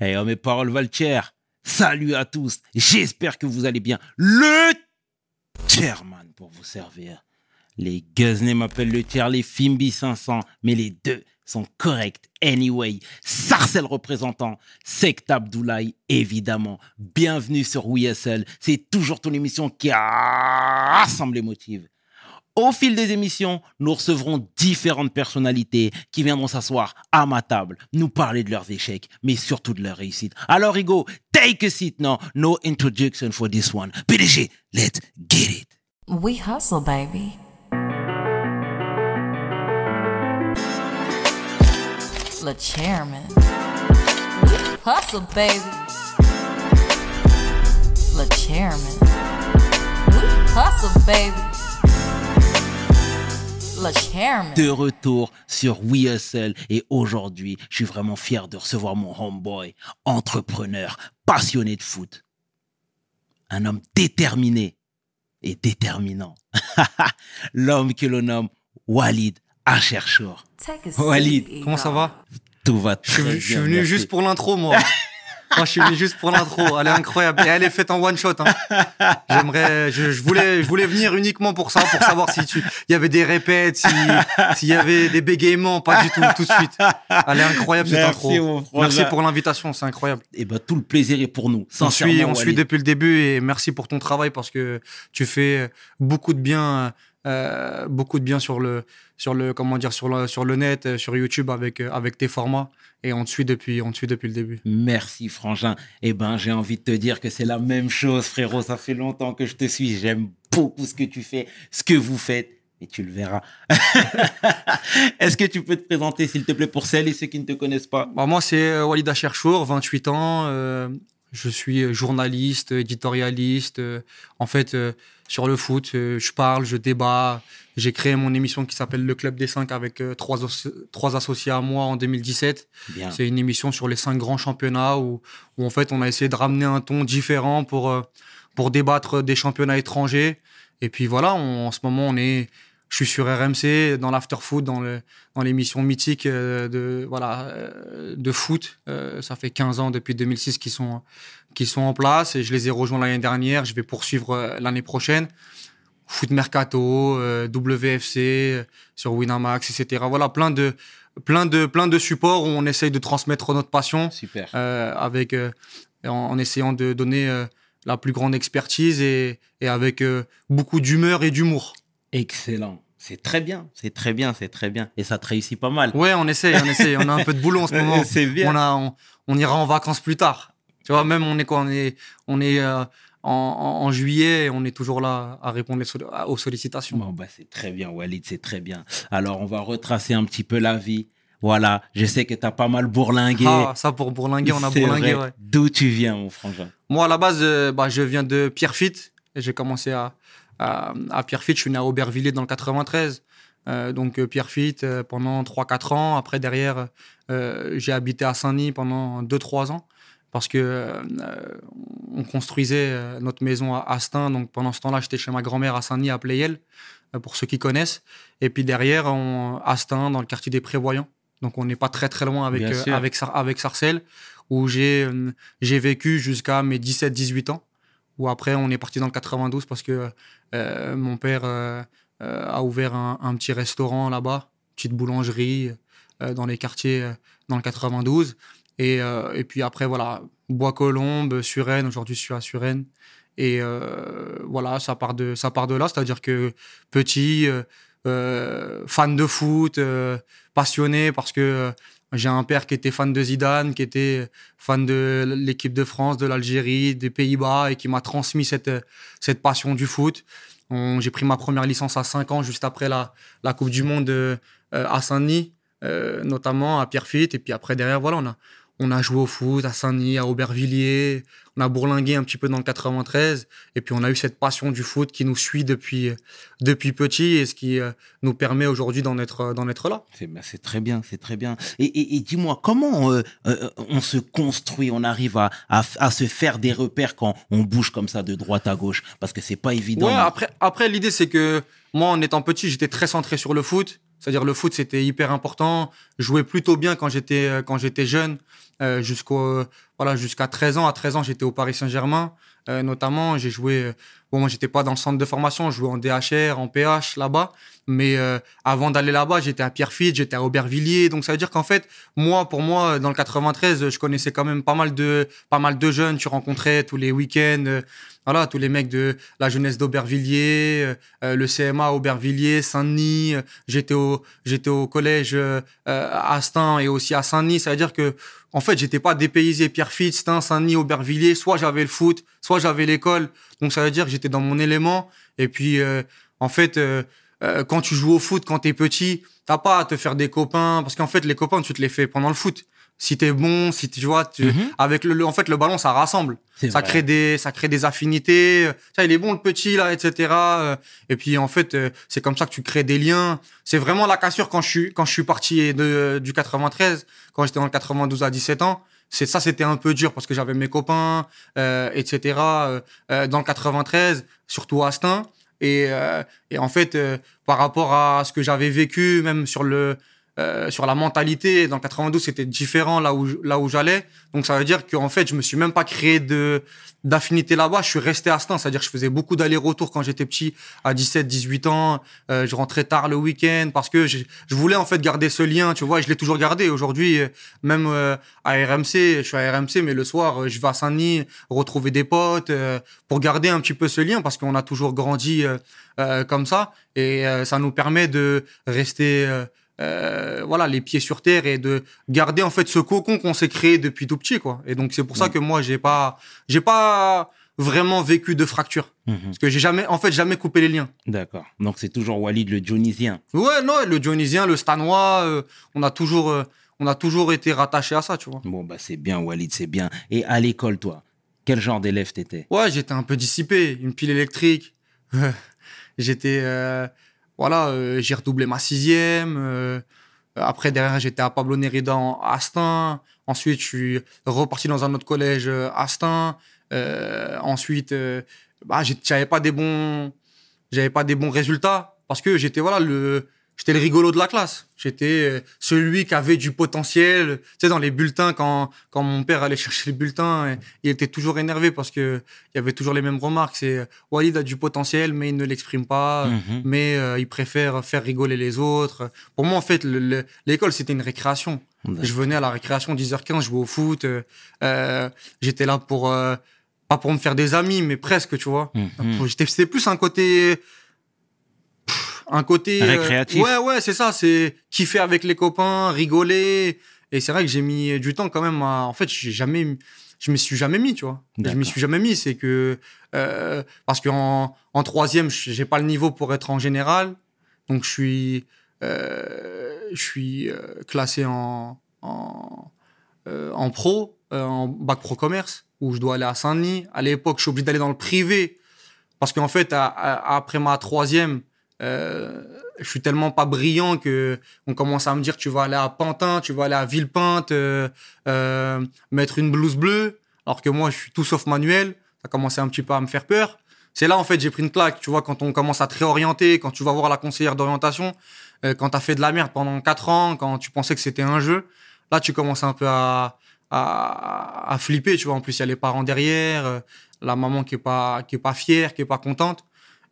Eh, oh, mes paroles valent Salut à tous. J'espère que vous allez bien. Le chairman pour vous servir. Les Guzney m'appellent le tiers, les Fimbi 500, mais les deux sont corrects anyway. Sarcel représentant, Sect Abdoulaye, évidemment. Bienvenue sur WSL. C'est toujours ton émission qui rassemble les motifs. Au fil des émissions, nous recevrons différentes personnalités qui viendront s'asseoir à ma table, nous parler de leurs échecs, mais surtout de leurs réussites. Alors, Hugo, take a seat now. No introduction for this one. PDG, let's get it. We hustle, baby. Le chairman. We hustle, baby. Le chairman. We hustle, baby. De retour sur WeHustle et aujourd'hui, je suis vraiment fier de recevoir mon homeboy, entrepreneur, passionné de foot. Un homme déterminé et déterminant. L'homme que l'on nomme Walid Acherchour. Walid, comment ça va? Tout va très bien. Je suis venu juste pour l'intro, moi. Moi, je suis venu juste pour l'intro. Elle est incroyable. Et elle est faite en one shot. Hein. J'aimerais, je, voulais, je voulais venir uniquement pour ça, pour savoir si tu, il y avait des répètes, s'il y avait des bégaiements, pas du tout, tout de suite. Elle est incroyable cette intro. Merci pour l'invitation, c'est incroyable. Et eh ben tout le plaisir est pour nous. On suit, on suit depuis le début et merci pour ton travail parce que tu fais beaucoup de bien euh, beaucoup de bien sur le sur le comment dire sur le sur le net euh, sur YouTube avec euh, avec tes formats et on te suit depuis on te suit depuis le début. Merci frangin. Eh ben j'ai envie de te dire que c'est la même chose frérot, ça fait longtemps que je te suis, j'aime beaucoup ce que tu fais, ce que vous faites et tu le verras. Est-ce que tu peux te présenter, s'il te plaît, pour celles et ceux qui ne te connaissent pas? Bah, Moi, c'est Walida Cherchour, 28 ans. je suis journaliste, éditorialiste. en fait, sur le foot. Euh, je parle, je débat. J'ai créé mon émission qui s'appelle Le Club des 5 avec euh, trois, trois associés à moi en 2017. C'est une émission sur les cinq grands championnats où, où, en fait on a essayé de ramener un ton différent pour, euh, pour débattre des championnats étrangers. Et puis voilà, en ce moment on est je suis sur RMC dans l'after foot, dans le, dans l'émission mythique de voilà de foot. ça fait 15 ans depuis 2006 qu'ils sont qui sont en place et je les ai rejoints l'année dernière. Je vais poursuivre euh, l'année prochaine. Foot Mercato, euh, WFC, euh, sur Winamax, etc. Voilà, plein de, plein de, plein de supports où on essaye de transmettre notre passion. Super. Euh, avec, en, essayant de donner la plus grande expertise et, et avec beaucoup d'humeur et d'humour. Excellent. C'est très bien, c'est très bien, c'est très bien. Et ça te réussit pas mal. Ouais, on essaie, on essaie. On a un peu de boulot en ce moment. c'est bien. On, a, on, ira en vacances plus tard. Tu vois, même on est quoi On est, on est euh, en, en, juillet et on est toujours là à répondre aux sollicitations. Bon, bah, c'est très bien, Walid, c'est très bien. Alors, on va retracer un petit peu la vie. Voilà, je sais que tu as pas mal bourlingué. Ah, ça pour bourlinguer, on a bourlingué, ouais. D'où tu viens, mon frangin? Moi, à la base, euh, bah, je viens de Pierrefitte. Et j'ai commencé à, à, à, Pierrefitte. Je suis né à Aubervilliers dans le 93. Euh, donc euh, Pierrefitte euh, pendant 3-4 ans. Après, derrière, euh, j'ai habité à Saint-Denis pendant 2-3 ans parce que euh, on construisait euh, notre maison à Astin. Donc pendant ce temps-là, j'étais chez ma grand-mère à Saint-Denis, à Playel, pour ceux qui connaissent. Et puis derrière, on, Astin, dans le quartier des Prévoyants. Donc on n'est pas très très loin avec avec avec Sarcelles, où j'ai j'ai vécu jusqu'à mes 17-18 ans. Où après, on est parti dans le 92 parce que mon père a ouvert un, petit restaurant là-bas, petite boulangerie dans les quartiers dans le 92. Et, euh, et puis après, voilà, Bois-Colombes, Suresnes, aujourd'hui je suis à Suresnes. Et euh, voilà, ça part de, ça part de là, c'est-à-dire que petit, euh, fan de foot, passionné parce que j'ai un père qui était fan de Zidane, qui était fan de l'équipe de France, de l'Algérie, des Pays-Bas et qui m'a transmis cette, cette passion du foot. J'ai pris ma première licence à 5 ans, juste après la, la Coupe du Monde à Saint-Denis, notamment à Pierrefitte. Et puis après, derrière, voilà, on a, on a joué au foot à Saint-Denis, à Aubervilliers, on a bourlingué un petit peu dans le 93, et puis on a eu cette passion du foot qui nous suit depuis, depuis petit, et ce qui euh, nous permet aujourd'hui d'en être, d'en être là. C'est, ben, c'est très bien, c'est très bien. Et, dis-moi, comment euh, euh, on se construit, on arrive à, à, se faire des repères quand on bouge comme ça de droite à gauche? Parce que c'est pas évident. Ouais, après, après l'idée c'est que moi, en étant petit, j'étais très centré sur le foot. C'est-à-dire le foot, c'était hyper important. Je jouais plutôt bien quand j'étais quand j'étais jeune. Euh, jusqu'au voilà, jusqu'à 13 ans. À 13 ans, j'étais au Paris Saint-Germain. Euh, notamment, j'ai joué. Bon, moi, j'étais pas dans le centre de formation. Je jouais en DHR, en PH là-bas. Mais euh, avant d'aller là-bas, j'étais à Pierrefitte, j'étais à Aubervilliers. Donc, ça veut dire qu'en fait, moi, pour moi, dans le 93, je connaissais quand même pas mal de, pas mal de jeunes. Tu rencontrais tous les week-ends. euh, voilà, tous les mecs de la jeunesse d'Aubervilliers, euh, euh, le CMA Aubervilliers, Saint-Denis. euh, J'étais au, j'étais au collège euh, à Astin et aussi à Saint-Denis. Ça veut dire que, en fait, j'étais pas dépaysé. Pierrefitte, Stein, Saint-Denis, Aubervilliers. Soit j'avais le foot, soit j'avais l'école. Donc ça veut dire que j'étais dans mon élément. Et puis, euh, en fait, euh, euh, quand tu joues au foot, quand t'es petit, t'as pas à te faire des copains. Parce qu'en fait, les copains, tu te les fais pendant le foot. Si t'es bon, si tu vois, tu, Mhm. avec le, le- en fait, le ballon, ça rassemble. Ça vrai. crée des, ça crée des affinités. Ça, il est bon le petit là, etc. Et puis en fait, c'est comme ça que tu crées des liens. C'est vraiment la cassure quand je suis, quand je suis parti de, du 93, quand j'étais dans le 92 à 17 ans. C'est ça, c'était un peu dur parce que j'avais mes copains, euh, etc. euh, euh, dans le 93, surtout à Astin. Et, euh, et en fait, euh, par rapport à ce que j'avais vécu, même sur le euh, sur la mentalité, dans le 92, c'était différent là où là où j'allais. Donc ça veut dire qu'en fait, je me suis même pas créé de d'affinité là-bas. Je suis resté à Astin, c'est-à-dire que je faisais beaucoup d'allers-retours quand j'étais petit, à 17, 18 ans. Euh, je rentrais tard le week-end parce que je, voulais en fait garder ce lien, tu vois. Et je l'ai toujours gardé. Aujourd'hui, euh, même à RMC, je suis à RMC, mais le soir, je vais à Saint-Denis retrouver des potes pour garder un petit peu ce lien parce qu'on a toujours grandi comme ça et ça nous permet de rester euh, voilà les pieds sur terre et de garder en fait ce cocon qu'on s'est créé depuis tout petit quoi et donc c'est pour ça que moi j'ai pas j'ai pas vraiment vécu de fracture Mhm. parce que j'ai jamais en fait jamais coupé les liens D'accord. Donc c'est toujours Walid le Dionysien. ouais non le Dionysien le Stanois euh, on a toujours euh, on a toujours été rattaché à ça tu vois Bon, bah c'est bien, Walid, c'est bien. Et à l'école, toi, quel genre d'élève t'étais? Ouais, j'étais un peu dissipé, une pile électrique. j'étais, voilà, euh, j'ai redoublé ma sixième. euh, après, derrière, j'étais à Pablo Nerida en Astin. Ensuite, je suis reparti dans un autre collège euh, Astin. Ensuite, bah, j'avais pas des bons, j'avais pas des bons résultats parce que j'étais voilà le, j'étais le rigolo de la classe. J'étais euh, celui qui avait du potentiel. Tu sais, dans les bulletins, quand quand mon père allait chercher les bulletins, euh, il était toujours énervé parce que il y avait toujours les mêmes remarques. C'est euh, Walid a du potentiel, mais il ne l'exprime pas. Mhm. Mais euh, il préfère faire rigoler les autres. Pour moi, en fait, le- le- l'école, c'était une récréation. Je venais à la récréation 10h15, jouer au foot. euh, J'étais là pour, euh, pas pour me faire des amis, mais presque, tu vois. J'étais- C'était plus un côté. Un côté. euh, Récréatif. ouais, ouais, c'est ça. C'est kiffer avec les copains, rigoler. Et c'est vrai que j'ai mis du temps quand même à. En fait, j'ai jamais. Je me suis jamais mis, tu vois. Je me suis jamais mis. C'est que. euh, parce qu'en en troisième, j'ai pas le niveau pour être en général. Donc, je suis. euh, je suis classé en. en euh, en pro, en bac pro commerce, où je dois aller à Saint-Denis. À l'époque, je suis obligé d'aller dans le privé. Parce qu'en fait, à- à- après ma troisième, euh, je suis tellement pas brillant que on commence à me dire tu vas aller à Pantin, tu vas aller à Villepinte, euh, euh, mettre une blouse bleue. Alors que moi, je suis tout sauf manuel. Ça commençait un petit peu à me faire peur. C'est là, en fait, j'ai pris une claque. Tu vois, quand on commence à te réorienter, quand tu vas voir la conseillère d'orientation, euh, quand tu as fait de la merde pendant 4 ans, quand tu pensais que c'était un jeu, là, tu commences un peu à, à, à flipper. Tu vois, en plus, il y a les parents derrière, euh, la maman qui est pas, qui est pas fière, qui est pas contente.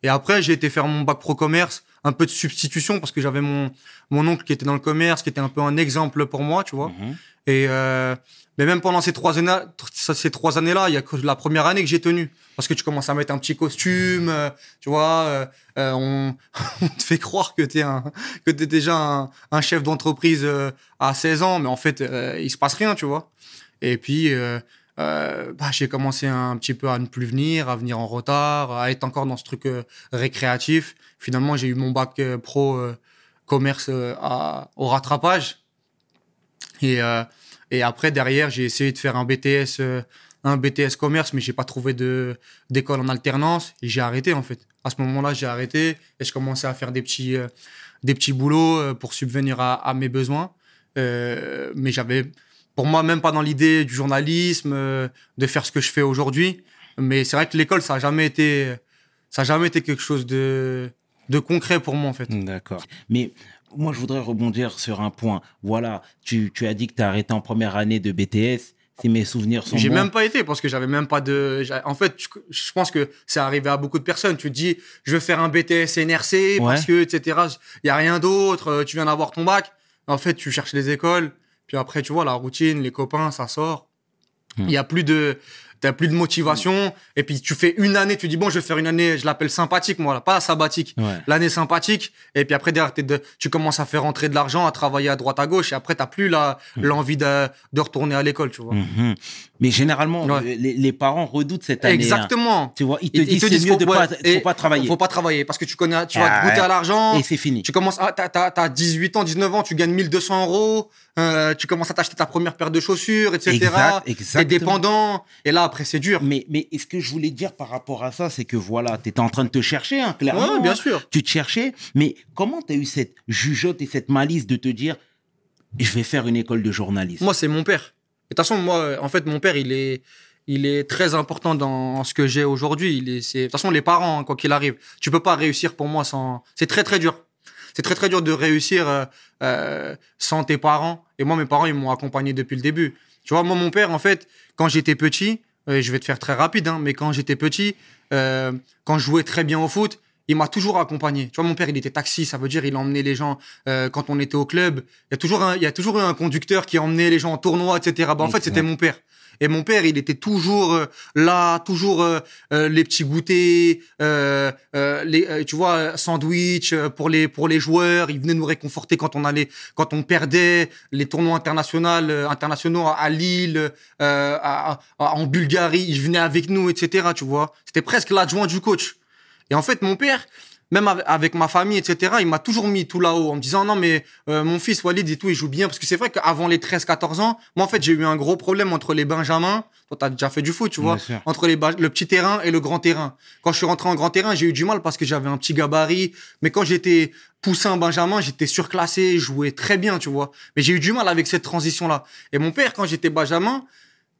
Et après, j'ai été faire mon bac pro commerce, un peu de substitution parce que j'avais mon, mon oncle qui était dans le commerce, qui était un peu un exemple pour moi, tu vois. Mhm. Et euh, mais même pendant ces trois années, ces trois années-là, il y a que la première année que j'ai tenu, parce que tu commences à mettre un petit costume, euh, tu vois, euh, euh, on, on te fait croire que t'es un, que t'es déjà un, un chef d'entreprise à 16 ans, mais en fait, il se passe rien, tu vois. Et puis, euh, bah, j'ai commencé un petit peu à ne plus venir, à venir en retard, à être encore dans ce truc euh, récréatif. Finalement, j'ai eu mon bac euh, pro commerce au rattrapage. Et, et après, derrière, j'ai essayé de faire un BTS, un BTS commerce, mais j'ai pas trouvé de d'école en alternance et j'ai arrêté en fait. À ce moment-là, j'ai arrêté et je commençais à faire des petits des petits boulots pour subvenir à, mes besoins. Mais j'avais, pour moi, même pas dans l'idée du journalisme, euh, de faire ce que je fais aujourd'hui. Mais c'est vrai que l'école, ça a jamais été, ça a jamais été quelque chose de de concret pour moi en fait. D'accord. Mais moi, je voudrais rebondir sur un point. Voilà, tu, tu as dit que tu as arrêté en première année de BTS. si mes souvenirs sont J'ai bons. même pas été parce que j'avais même pas de. En fait, je, pense que c'est arrivé à beaucoup de personnes. Tu te dis, je veux faire un BTS NRC parce que, etc. Il y a rien d'autre. euh, Tu viens d'avoir ton bac. En fait, tu cherches les écoles. Puis après, tu vois la routine, les copains, ça sort. Il Hmm. y a plus de. T'as plus de motivation. Et puis tu fais une année. Tu dis bon, je vais faire une année. Je l'appelle sympathique, moi, là, pas sabbatique. Ouais. L'année sympathique. Et puis après, derrière, de- tu commences à faire rentrer de l'argent, à travailler à droite à gauche. Et après, t'as plus la l'envie de, de retourner à l'école, tu vois. Mhm. Mais généralement, Ouais. euh, les, les parents redoutent cette année. hein. Exactement. Tu vois, ils te Ils- disent c'est mieux faut- de pas, ouais, faut pas travailler. Faut pas travailler parce que tu connais, tu Ah vas te goûter à l'argent. Et c'est fini. Tu commences, ah, t'as, t'as, t'as 18 ans, 19 ans, tu gagnes 1200 euros, euh, tu commences à t'acheter ta première paire de chaussures, etc. Exact, dépendant. Et là, après, c'est dur. Mais, mais ce que je voulais dire par rapport à ça, c'est que voilà, tu étais en train de te chercher, hein, clairement. Ouais, bien hein. sûr. Tu te cherchais, mais comment tu as eu cette jugeote et cette malice de te dire, je vais faire une école de journalisme Moi, c'est mon père. De toute façon, moi, en fait, mon père, il est, il est très important dans ce que j'ai aujourd'hui. Il est, c'est, de toute façon, les parents, hein, quoi qu'il arrive, tu peux pas réussir pour moi sans. C'est très très dur. C'est très très dur de réussir euh, euh, sans tes parents. Et moi, mes parents, ils m'ont accompagné depuis le début. Tu vois, moi, mon père, en fait, quand j'étais petit, euh, je vais te faire très rapide, hein, mais quand j'étais petit, quand je jouais très bien au foot, il m'a toujours accompagné. Tu vois, mon père, il était taxi, ça veut dire il emmenait les gens euh, quand on était au club. Il y a toujours un, il y a toujours eu un conducteur qui emmenait les gens en tournoi, etc. Bah, en fait, c'était mon père. Et mon père, il était toujours euh, là, toujours euh, euh, les petits goûters, les, tu vois, sandwich pour les pour les joueurs. Il venait nous réconforter quand on allait, quand on perdait les tournois internationaux, internationaux à Lille, à- en Bulgarie. Il venait avec nous, etc. Tu vois, c'était presque l'adjoint du coach. Et en fait, mon père, même avec- ma famille, etc., il m'a toujours mis tout là-haut en me disant non, mais euh, mon fils Walid et tout, il joue bien. Parce que c'est vrai qu'avant les 13-14 ans, moi, en fait, j'ai eu un gros problème entre les Benjamins. Toi, t'as déjà fait du foot, tu vois. Entre les le petit terrain et le grand terrain. Quand je suis rentré en grand terrain, j'ai eu du mal parce que j'avais un petit gabarit. Mais quand j'étais poussin Benjamin, j'étais surclassé, je jouais très bien, tu vois. Mais j'ai eu du mal avec cette transition-là. Et mon père, quand j'étais Benjamin,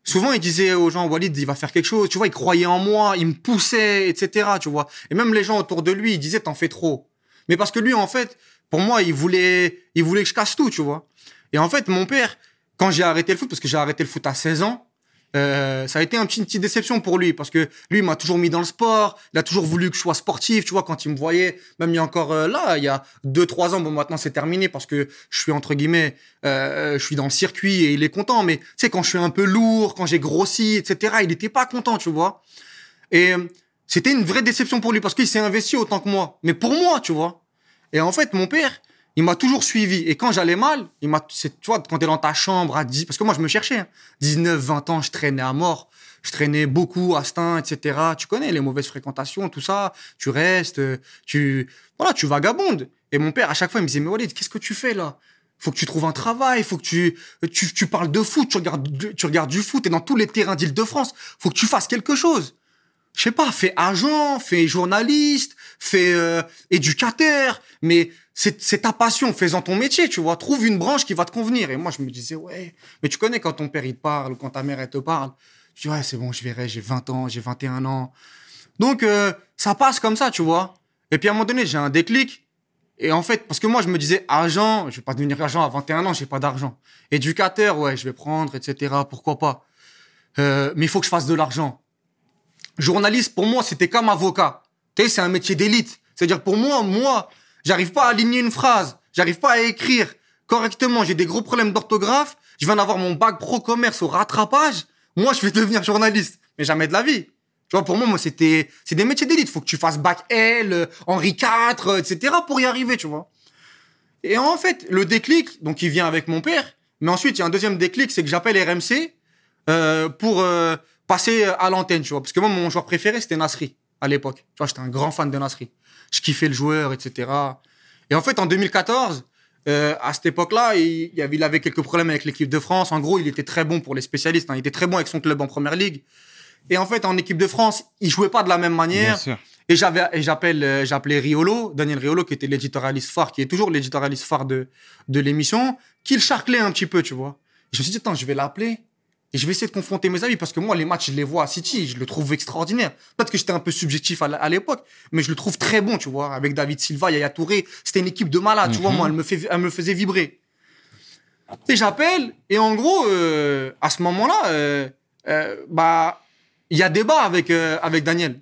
souvent il disait aux gens Walid il va faire quelque chose. Tu vois il croyait en moi il me poussait etc tu vois. Et même les gens autour de lui ils disaient t'en fais trop. Mais parce que lui en fait pour moi il voulait il voulait que je casse tout tu vois. Et en fait mon père quand j'ai arrêté le foot parce que j'ai arrêté le foot à 16 ans euh, ça a été un petit, une petite déception pour lui parce que lui m'a toujours mis dans le sport il a toujours voulu que je sois sportif tu vois quand il me voyait même il y a encore euh, là il y a deux trois ans bon maintenant c'est terminé parce que je suis entre guillemets euh, je suis dans le circuit et il est content mais tu sais quand je suis un peu lourd quand j'ai grossi etc il était pas content tu vois. Et c'était une vraie déception pour lui parce qu'il s'est investi autant que moi. Mais pour moi tu vois. Et en fait mon père il m'a toujours suivi et quand j'allais mal il m'a tu vois quand t'es dans ta chambre à 10 parce que moi je me cherchais hein. 19 20 ans je traînais à mort je traînais beaucoup à Stein, etc. Tu connais les mauvaises fréquentations, tout ça. Tu restes, tu, voilà, tu vagabondes. Et mon père, à chaque fois, il me disait, mais Walid, qu'est-ce que tu fais là? Faut que tu trouves un travail, faut que tu, tu, tu parles de foot, tu regardes, tu regardes du foot et dans tous les terrains d'Île-de-France, faut que tu fasses quelque chose. Je sais pas, fais agent, fais journaliste, fais euh, éducateur, mais c'est ta passion, fais-en ton métier, tu vois. Trouve une branche qui va te convenir. Et moi, je me disais, ouais, mais tu connais quand ton père il te parle, quand ta mère elle te parle, tu dis, ouais, c'est bon, je verrai, j'ai 20 ans, j'ai 21 ans. Donc, euh, ça passe comme ça, tu vois. Et puis à un moment donné, j'ai un déclic. Et en fait, parce que moi, je me disais, agent, je vais pas devenir agent à 21 ans, j'ai pas d'argent. Éducateur, ouais, je vais prendre, etc. Pourquoi pas. Euh, mais il faut que je fasse de l'argent. Journaliste, pour moi, c'était comme avocat. Tu sais, c'est un métier d'élite. C'est-à-dire, pour moi, moi, j'arrive pas à aligner une phrase. J'arrive pas à écrire correctement. J'ai des gros problèmes d'orthographe. Je viens d'avoir mon bac pro commerce au rattrapage. Moi, je vais devenir journaliste. Mais jamais de la vie. Tu vois, pour moi, moi, c'était, c'est des métiers d'élite. Faut que tu fasses bac L, Henri IV, etc. pour y arriver, tu vois. Et en fait, le déclic, donc, il vient avec mon père. Mais ensuite, il y a un deuxième déclic, c'est que j'appelle RMC euh, pour euh, passer à l'antenne, tu vois. Parce que moi, mon joueur préféré, c'était Nasri, à l'époque. Tu vois, j'étais un grand fan de Nasri. Je kiffais le joueur, etc. Et en fait, en 2014, euh, à cette époque-là, il, avait, il avait quelques problèmes avec l'équipe de France. En gros, il était très bon pour les spécialistes. hein. Il était très bon avec son club en première ligue. Et en fait, en équipe de France, il jouait pas de la même manière. Bien sûr. Et j'avais, et j'appelle, euh, j'appelais Riolo, Daniel Riolo, qui était l'éditorialiste phare, qui est toujours l'éditorialiste phare de, de l'émission, qui le charclait un petit peu, tu vois. Je me suis dit, attends, je vais l'appeler. Et je vais essayer de confronter mes avis parce que moi, les matchs, je les vois à City, je le trouve extraordinaire. Peut-être que j'étais un peu subjectif à l'époque, mais je le trouve très bon, tu vois. Avec David Silva, Yaya Touré, c'était une équipe de malades, tu vois. Mhm. Moi, elle me, fait, elle me faisait vibrer. Et j'appelle, et en gros, euh, à ce moment-là, euh, euh, bah, il y a débat avec, avec Daniel.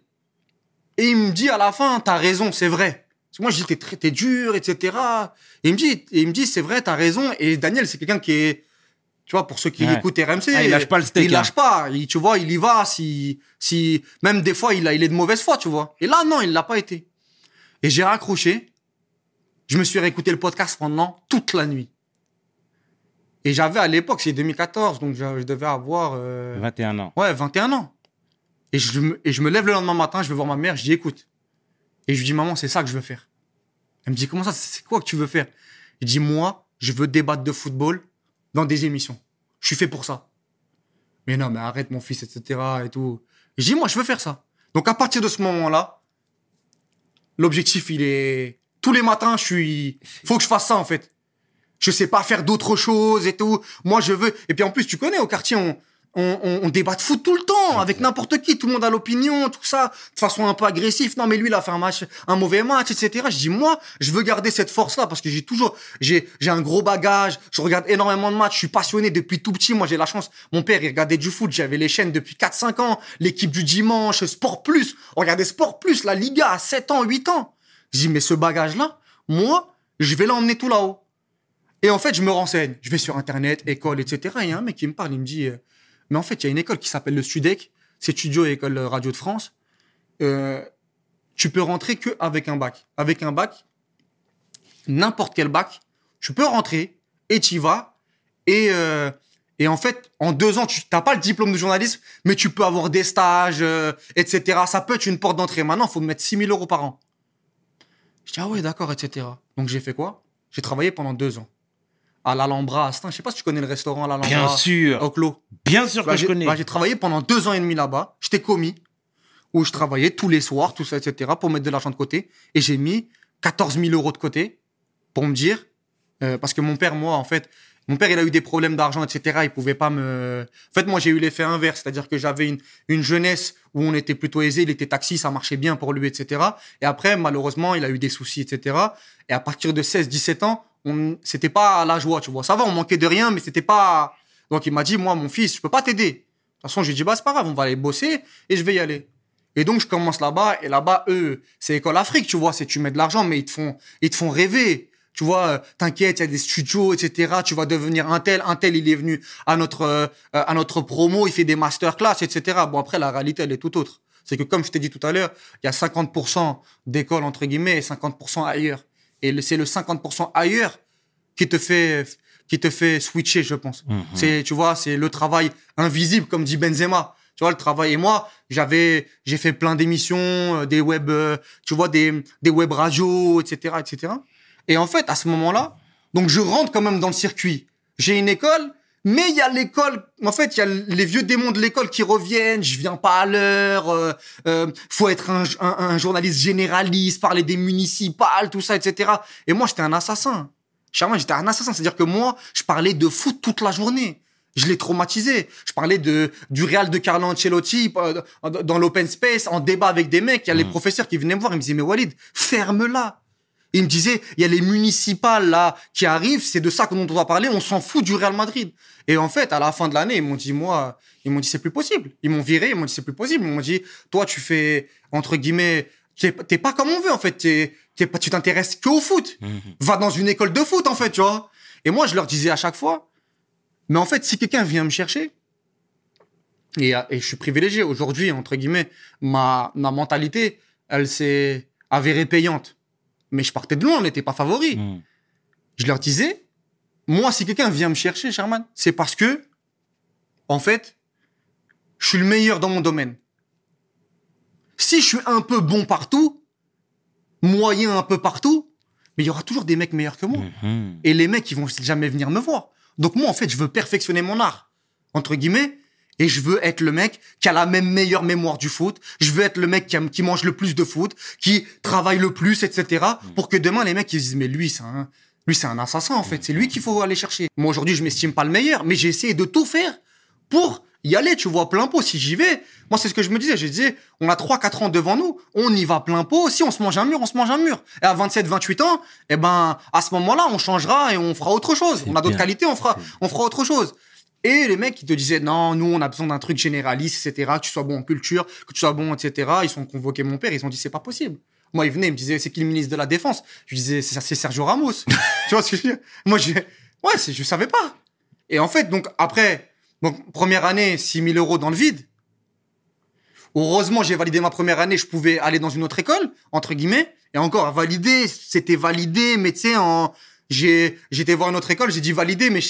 Et il me dit à la fin, t'as raison, c'est vrai. Parce que moi, je dis, t'es dur, etc. Et il me dit, et il me dit, c'est vrai, t'as raison. Et Daniel, c'est quelqu'un qui est, tu vois, pour ceux qui Ouais. écoutent RMC. Ah, il lâche pas le steak, Il hein. lâche pas. Il- tu vois, il y va si, si, même des fois, il, a, il est de mauvaise foi, tu vois. Et là, non, il l'a pas été. Et j'ai raccroché. Je me suis réécouté le podcast pendant toute la nuit. Et j'avais à l'époque, c'est 2014, donc je, je devais avoir euh, 21 ans. ouais, 21 ans. Et je, me, et je me lève le lendemain matin, je vais voir ma mère, je dis écoute. Et je lui dis maman, c'est ça que je veux faire. Elle me dit comment ça, c'est quoi que tu veux faire? Je dis moi, je veux débattre de football dans des émissions. Je suis fait pour ça. Mais non, mais arrête mon fils, etc. et tout. Je dis moi, je veux faire ça. Donc à partir de ce moment-là, l'objectif, il est tous les matins, je suis, faut que je fasse ça en fait. Je sais pas faire d'autres choses et tout. Moi, je veux. Et puis en plus, tu connais au quartier, on, on, on, on débat de foot tout le temps avec n'importe qui. Tout le monde a l'opinion, tout ça, de façon un peu agressive. Non, mais lui, il a fait un match, un mauvais match, etc. Je dis moi, je veux garder cette force-là parce que j'ai toujours, j'ai, j'ai un gros bagage. Je regarde énormément de matchs. Je suis passionné depuis tout petit. Moi, j'ai la chance. Mon père, il regardait du foot. J'avais les chaînes depuis 4-5 ans. L'équipe du dimanche, Sport Plus. On regardait Sport Plus, la Liga à 7 ans, 8 ans. Je dis mais ce bagage-là, moi, je vais l'emmener tout là-haut. Et en fait, je me renseigne. Je vais sur Internet, école, etc. Et il y a un mec qui me parle, il me dit, euh, mais en fait, il y a une école qui s'appelle le Studec, c'est Studio École Radio de France. Euh, tu peux rentrer que avec un bac. Avec un bac, n'importe quel bac, tu peux rentrer et tu y vas. Et, euh, et en fait, en deux ans, tu n'as pas le diplôme de journalisme, mais tu peux avoir des stages, euh, etc. Ça peut être une porte d'entrée. Maintenant, il faut mettre 6 000 euros par an. Je dis, ah ouais, d'accord, etc. Donc j'ai fait quoi? J'ai travaillé pendant deux ans. À l'Alhambra, à Stein. Je sais pas si tu connais le restaurant à l'Alhambra. Bien sûr. Au Clos. Bien sûr que je connais. bah, j'ai travaillé pendant deux ans et demi là-bas. J'étais commis. Où je travaillais tous les soirs, tout ça, etc. pour mettre de l'argent de côté. Et j'ai mis 14 000 euros de côté pour me dire. euh, parce que mon père, moi, en fait, mon père, il a eu des problèmes d'argent, etc. Il pouvait pas me. En fait, moi, j'ai eu l'effet inverse. C'est-à-dire que j'avais une, une jeunesse où on était plutôt aisé. Il était taxi, ça marchait bien pour lui, etc. Et après, malheureusement, il a eu des soucis, etc. Et à partir de 16, 17 ans, on, c'était pas la joie, tu vois. Ça va, on manquait de rien, mais c'était pas. Donc, il m'a dit, moi, mon fils, je peux pas t'aider. De toute façon, je lui ai dit, bah, c'est pas grave, on va aller bosser et je vais y aller. Et donc, je commence là-bas, et là-bas, eux, c'est École Afrique, tu vois, c'est tu mets de l'argent, mais ils te font, ils te font rêver. Tu vois, euh, t'inquiète, il y a des studios, etc. Tu vas devenir un tel, un tel, il est venu à notre, euh, à notre promo, il fait des masterclass, etc. Bon, après, la réalité, elle est tout autre. C'est que, comme je t'ai dit tout à l'heure, il y a 50% d'écoles, entre guillemets, et 50% ailleurs. Et c'est le 50% ailleurs qui te fait, qui te fait switcher, je pense. Mhm. C'est, tu vois, c'est le travail invisible, comme dit Benzema. Tu vois, le travail. Et moi, j'avais, j'ai fait plein d'émissions, euh, des web, euh, tu vois, des, des web radios, etc., etc. Et en fait, à ce moment-là, donc je rentre quand même dans le circuit. J'ai une école, mais il y a l'école. En fait, il y a les vieux démons de l'école qui reviennent. Je viens pas à l'heure. Euh, euh, faut être un, un, un journaliste généraliste, parler des municipales, tout ça, etc. Et moi, j'étais un assassin. J'étais un assassin. C'est-à-dire que moi, je parlais de foot toute la journée. Je l'ai traumatisé. Je parlais de du Real de Carlo Ancelotti euh, dans l'open space, en débat avec des mecs. Il y a les Mhm. professeurs qui venaient me voir. Ils me disaient, mais Walid, ferme-la. Il me disait, il y a les municipales là qui arrivent, c'est de ça que dont on doit parler, on s'en fout du Real Madrid. Et en fait, à la fin de l'année, ils m'ont dit, moi, ils m'ont dit, c'est plus possible. Ils m'ont viré, ils m'ont dit, c'est plus possible. Ils m'ont dit, toi, tu fais, entre guillemets, t'es pas comme on veut, en fait. T'es, t'es pas, tu t'intéresses que au foot. Mhm. Va dans une école de foot, en fait, tu vois. Et moi, je leur disais à chaque fois, mais en fait, si quelqu'un vient me chercher, et, et je suis privilégié aujourd'hui, entre guillemets, ma, ma mentalité, elle s'est avérée payante. Mais je partais de loin, on n'était pas favori. Mhm. Je leur disais, moi, si quelqu'un vient me chercher, Sherman, c'est parce que, en fait, je suis le meilleur dans mon domaine. Si je suis un peu bon partout, moyen un peu partout, mais il y aura toujours des mecs meilleurs que moi. Mhm. Et les mecs, ils vont jamais venir me voir. Donc moi, en fait, je veux perfectionner mon art, entre guillemets, et je veux être le mec qui a la même meilleure mémoire du foot. Je veux être le mec qui, mange le plus de foot, qui travaille le plus, etc. Pour que demain, les mecs, ils se disent, mais lui, c'est un, lui, c'est un assassin, en fait. C'est lui qu'il faut aller chercher. Moi, aujourd'hui, je m'estime pas le meilleur, mais j'ai essayé de tout faire pour y aller, tu vois, plein pot. Si j'y vais, moi, c'est ce que je me disais. Je disais, on a 3-4 ans devant nous, on y va plein pot. Si on se mange un mur, on se mange un mur. Et à 27, 28 ans, eh ben, à ce moment-là, on changera et on fera autre chose. On a d'autres qualités, on fera, on fera autre chose. Et les mecs, ils te disaient, non, nous, on a besoin d'un truc généraliste, etc., que tu sois bon en culture, que tu sois bon, etc. Ils sont convoqués mon père, ils ont dit, c'est pas possible. Moi, ils venaient, ils me disaient, c'est qui le ministre de la Défense? Je lui disais, c'est Sergio Ramos. tu vois ce que je veux dire? Moi, je, ouais, je savais pas. Et en fait, donc, après, donc, première année, 6 000 euros dans le vide. Heureusement, j'ai validé ma première année, je pouvais aller dans une autre école, entre guillemets. Et encore, valider, c'était validé, mais tu sais, en, j'ai, j'étais voir une autre école, j'ai dit validé, mais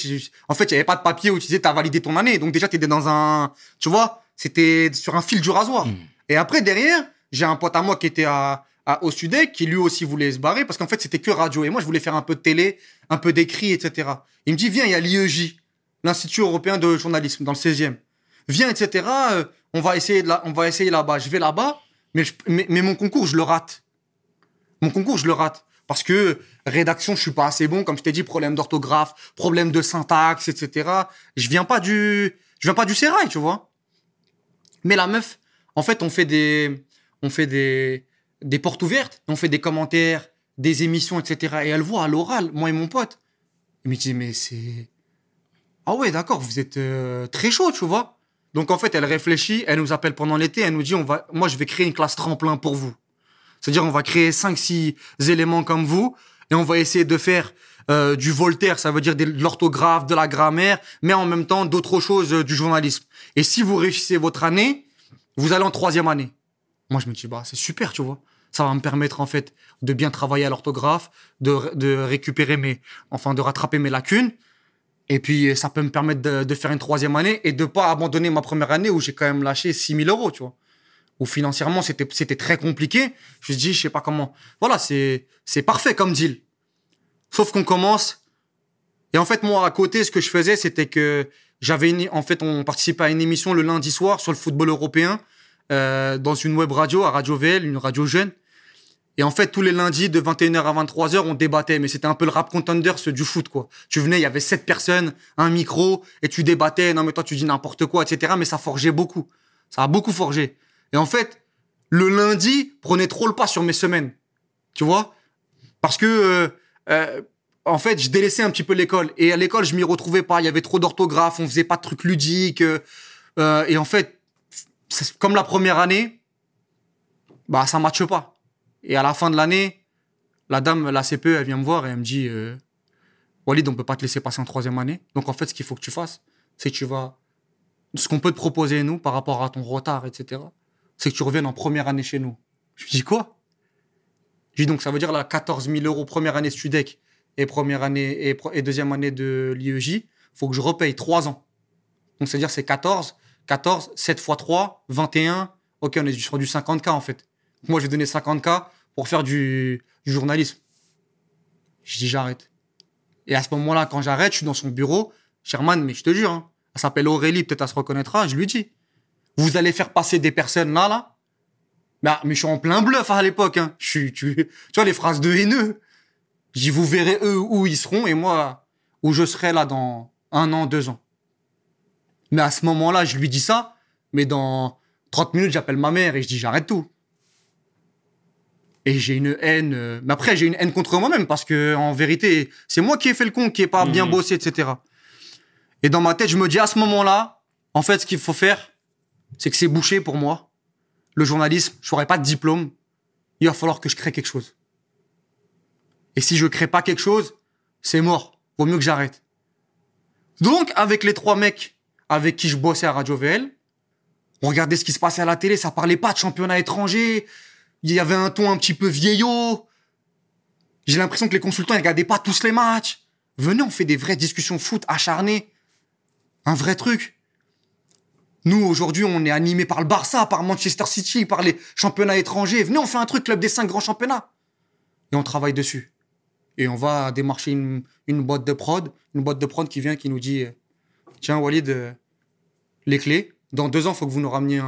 en fait, il y avait pas de papier où tu disais t'as validé ton année. Donc déjà, t'étais dans un, tu vois, c'était sur un fil du rasoir. Mm. Et après, derrière, j'ai un pote à moi qui était à, à- au Sudec, qui lui aussi voulait se barrer, parce qu'en fait, c'était que radio. Et moi, je voulais faire un peu de télé, un peu d'écrit, etc. Il me dit, viens, il y a l'IEJ, l'Institut européen de journalisme, dans le 16e. Viens, etc. euh, on va essayer de là, on va essayer là-bas. Je vais là-bas, mais, mais mon concours, je le rate. Mon concours, je le rate. Parce que rédaction, je suis pas assez bon. Comme je t'ai dit, problème d'orthographe, problème de syntaxe, etc. Je viens pas du, je viens pas du sérail, tu vois. Mais la meuf, en fait, on fait des, on fait des, des portes ouvertes, on fait des commentaires, des émissions, etc. Et elle voit à l'oral, moi et mon pote. Il me dit, mais c'est, ah ouais, d'accord, vous êtes euh, très chaud, tu vois. Donc en fait, elle réfléchit, elle nous appelle pendant l'été, elle nous dit, on va, moi, je vais créer une classe tremplin pour vous. C'est-à-dire, on va créer 5-6 éléments comme vous et on va essayer de faire euh, du Voltaire, ça veut dire de l'orthographe, de la grammaire, mais en même temps d'autres choses euh, du journalisme. Et si vous réussissez votre année, vous allez en troisième année. Moi, je me dis, bah, c'est super, tu vois. Ça va me permettre, en fait, de bien travailler à l'orthographe, de, de récupérer mes, enfin, de rattraper mes lacunes. Et puis, ça peut me permettre de, de faire une troisième année et de pas abandonner ma première année où j'ai quand même lâché 6 000 euros, tu vois où financièrement c'était c'était très compliqué. Je me dis, je sais pas comment. Voilà, c'est c'est parfait comme deal. Sauf qu'on commence. Et en fait, moi, à côté, ce que je faisais, c'était que j'avais en fait, on participait à une émission le lundi soir sur le football européen, euh, dans une web radio, à Radio VL, une radio jeune. Et en fait, tous les lundis, de 21h à 23h, on débattait. Mais c'était un peu le rap contenders du foot, quoi. Tu venais, il y avait sept personnes, un micro, et tu débattais. Non, mais toi, tu dis n'importe quoi, etc. Mais ça forgeait beaucoup. Ça a beaucoup forgé. Et en fait, le lundi prenait trop le pas sur mes semaines. Tu vois? Parce que, euh, euh, en fait, je délaissais un petit peu l'école. Et à l'école, je m'y retrouvais pas. Il y avait trop d'orthographe, on faisait pas de trucs ludiques. euh, et en fait, comme la première année, bah, ça matche pas. Et à la fin de l'année, la dame, la CPE, elle vient me voir et elle me dit Walid, on peut pas te laisser passer en troisième année. Donc, en fait, ce qu'il faut que tu fasses, c'est que tu vas. Ce qu'on peut te proposer, nous, par rapport à ton retard, etc., c'est que tu reviennes en première année chez nous. Je lui dis quoi? Je dis donc, ça veut dire là, 14 000 euros première année Studec et première année et, deuxième année de l'IEJ, faut que je repaye 3 ans. Donc, c'est-à-dire, c'est 14, 14, 7 fois 3, 21. Ok, on est sur du 50K en fait. Moi, je vais donner 50K pour faire du, du journalisme. Je dis, j'arrête. Et à ce moment-là, quand j'arrête, je suis dans son bureau. Sherman, mais je te jure, hein, elle s'appelle Aurélie, peut-être elle se reconnaîtra. Je lui dis, vous allez faire passer des personnes là, là. Bah, mais je suis en plein bluff à l'époque. Hein. Je suis, tu, tu vois, les phrases de haineux. Je dis, vous verrez eux où ils seront et moi, où je serai là dans un an, deux ans. Mais à ce moment-là, je lui dis ça. Mais dans 30 minutes, j'appelle ma mère et je dis, j'arrête tout. Et j'ai une haine. euh, Mais après, j'ai une haine contre moi-même parce que, en vérité, c'est moi qui ai fait le con, qui ai pas bien Mhm. bossé, etc. Et dans ma tête, je me dis à ce moment-là, en fait, ce qu'il faut faire, c'est que c'est bouché pour moi. Le journalisme, je n'aurai pas de diplôme. Il va falloir que je crée quelque chose. Et si je crée pas quelque chose, c'est mort. Vaut mieux que j'arrête. Donc, avec les trois mecs avec qui je bossais à Radio VL, on regardait ce qui se passait à la télé, ça parlait pas de championnat étranger, il y avait un ton un petit peu vieillot. J'ai l'impression que les consultants ils regardaient pas tous les matchs. Venez, on fait des vraies discussions foot acharnées. Un vrai truc. Nous, aujourd'hui, on est animé par le Barça, par Manchester City, par les championnats étrangers. Venez, on fait un truc, club des cinq grands championnats. Et on travaille dessus. Et on va démarcher une, boîte de prod, une boîte de prod qui vient, qui nous dit, tiens, Walid, euh, les clés. Dans deux ans, il faut que vous nous rameniez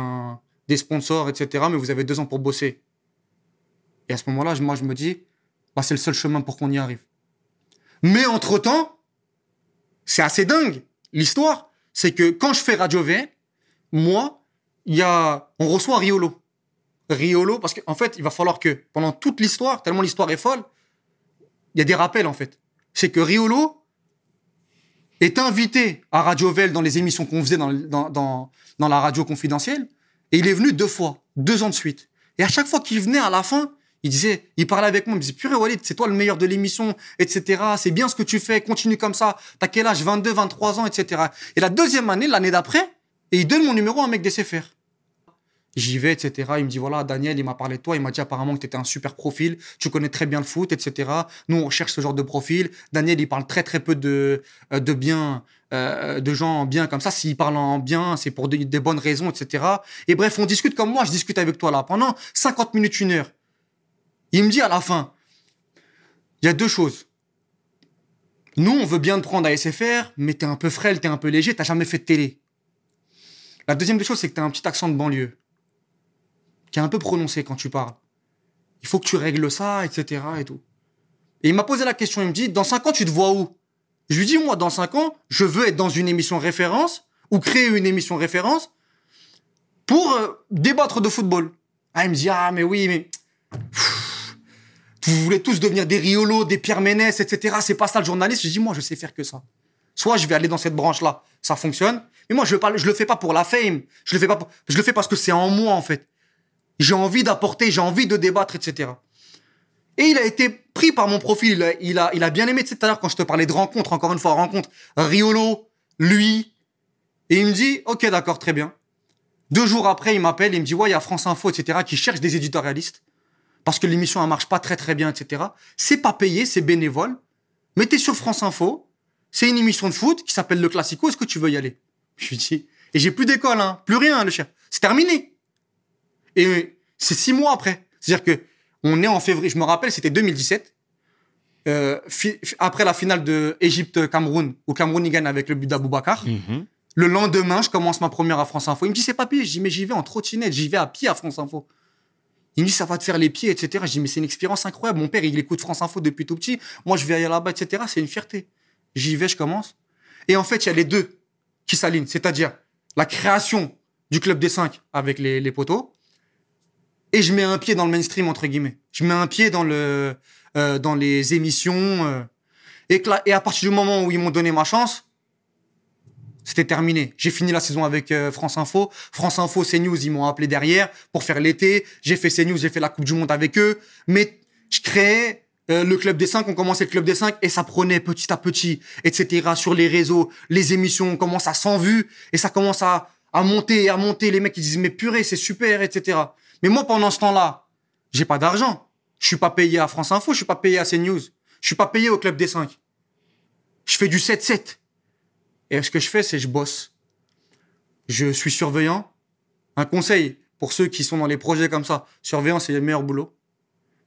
des sponsors, etc. Mais vous avez deux ans pour bosser. Et à ce moment-là, moi, je me dis, bah, c'est le seul chemin pour qu'on y arrive. Mais entre-temps, c'est assez dingue, l'histoire. c'est que quand je fais Radio V, moi, il y a, on reçoit Riolo. Riolo, parce qu'en fait, il va falloir que pendant toute l'histoire, tellement l'histoire est folle, il y a des rappels en fait. C'est que Riolo est invité à Radio Vel dans les émissions qu'on faisait dans, dans, dans, la radio confidentielle, et il est venu deux fois, deux ans de suite. Et à chaque fois qu'il venait à la fin, il disait, il parlait avec moi, il me disait, purée Walid, c'est toi le meilleur de l'émission, etc. C'est bien ce que tu fais, continue comme ça. T'as quel âge? 22, 23 ans, etc. Et la deuxième année, l'année d'après, et il donne mon numéro à un mec des. J'y vais, etc. Il me dit, voilà, Daniel, il m'a parlé de toi. Il m'a dit apparemment que tu étais un super profil. Tu connais très bien le foot, etc. Nous, on cherche ce genre de profil. Daniel, il parle très, très peu de, euh, de bien, euh, de gens bien comme ça. S'il parle en bien, c'est pour des, des bonnes raisons, etc. Et bref, on discute comme moi, je discute avec toi là pendant 50 minutes, une heure. Il me dit à la fin, il y a deux choses. Nous, on veut bien te prendre à SFR, mais t'es un peu frêle, t'es un peu léger, t'as jamais fait de télé. La deuxième des choses, c'est que t'as un petit accent de banlieue, qui est un peu prononcé quand tu parles. Il faut que tu règles ça, etc. et tout. Et il m'a posé la question, il me dit, dans cinq ans, tu te vois où? Je lui dis, moi, dans cinq ans, je veux être dans une émission référence, ou créer une émission référence, pour euh, débattre de football. Ah, il me dit, ah, mais oui, mais... Vous voulez tous devenir des Riolo, des Pierre Ménès, etc. C'est pas ça le journaliste. Je dis, moi, je sais faire que ça. Soit je vais aller dans cette branche-là, ça fonctionne. Mais moi, je, je le fais pas pour la fame. Je le fais pas je le fais parce que c'est en moi, en fait. J'ai envie d'apporter, j'ai envie de débattre, etc. Et il a été pris par mon profil. Il a, il a, bien aimé, tout à l'heure, quand je te parlais de rencontre, encore une fois, rencontre, Riolo, lui. Et il me dit, OK, d'accord, très bien. Deux jours après, il m'appelle, il me dit, ouais, il y a France Info, etc., qui cherche des éditorialistes. Parce que l'émission, elle marche pas très, très bien, etc. C'est pas payé, c'est bénévole. T'es sur France Info. C'est une émission de foot qui s'appelle Le Classico. Est-ce que tu veux y aller? Je lui dis, et j'ai plus d'école, hein. Plus rien, le chien. C'est terminé. Et c'est six mois après. C'est-à-dire que on est en février. Je me rappelle, c'était 2017. Euh, après la finale de Égypte-Cameroun, où Cameroun y gagne avec le but d'Aboubacar. Mhm. Le lendemain, je commence ma première à France Info. Il me dit, c'est pas payé. Je dis, mais j'y vais en trottinette, j'y vais à pied à France Info. Il me dit, ça va te faire les pieds, etc. Je dis, mais c'est une expérience incroyable. Mon père, il écoute France Info depuis tout petit. Moi, je vais aller là-bas, etc. C'est une fierté. J'y vais, je commence. Et en fait, il y a les deux qui s'alignent. C'est-à-dire la création du Club des cinq avec les, les poteaux. Et je mets un pied dans le mainstream, entre guillemets. Je mets un pied dans, le, euh, dans les émissions. euh. et, et à partir du moment où ils m'ont donné ma chance, c'était terminé. J'ai fini la saison avec euh, France Info. France Info, CNews, ils m'ont appelé derrière pour faire l'été. J'ai fait CNews, j'ai fait la Coupe du Monde avec eux. Mais je créais euh, le Club des 5, on commençait le Club des 5 et ça prenait petit à petit, etc. Sur les réseaux, les émissions, on commence à 100 vues et ça commence à, à monter, à monter. Les mecs, ils disent, mais purée, c'est super, etc. Mais moi, pendant ce temps-là, j'ai pas d'argent. Je suis pas payé à France Info, je suis pas payé à CNews. Je suis pas payé au Club des 5. Je fais du 7-7. Et ce que je fais, c'est je bosse. Je suis surveillant. Un conseil pour ceux qui sont dans les projets comme ça. Surveillant, c'est le meilleur boulot.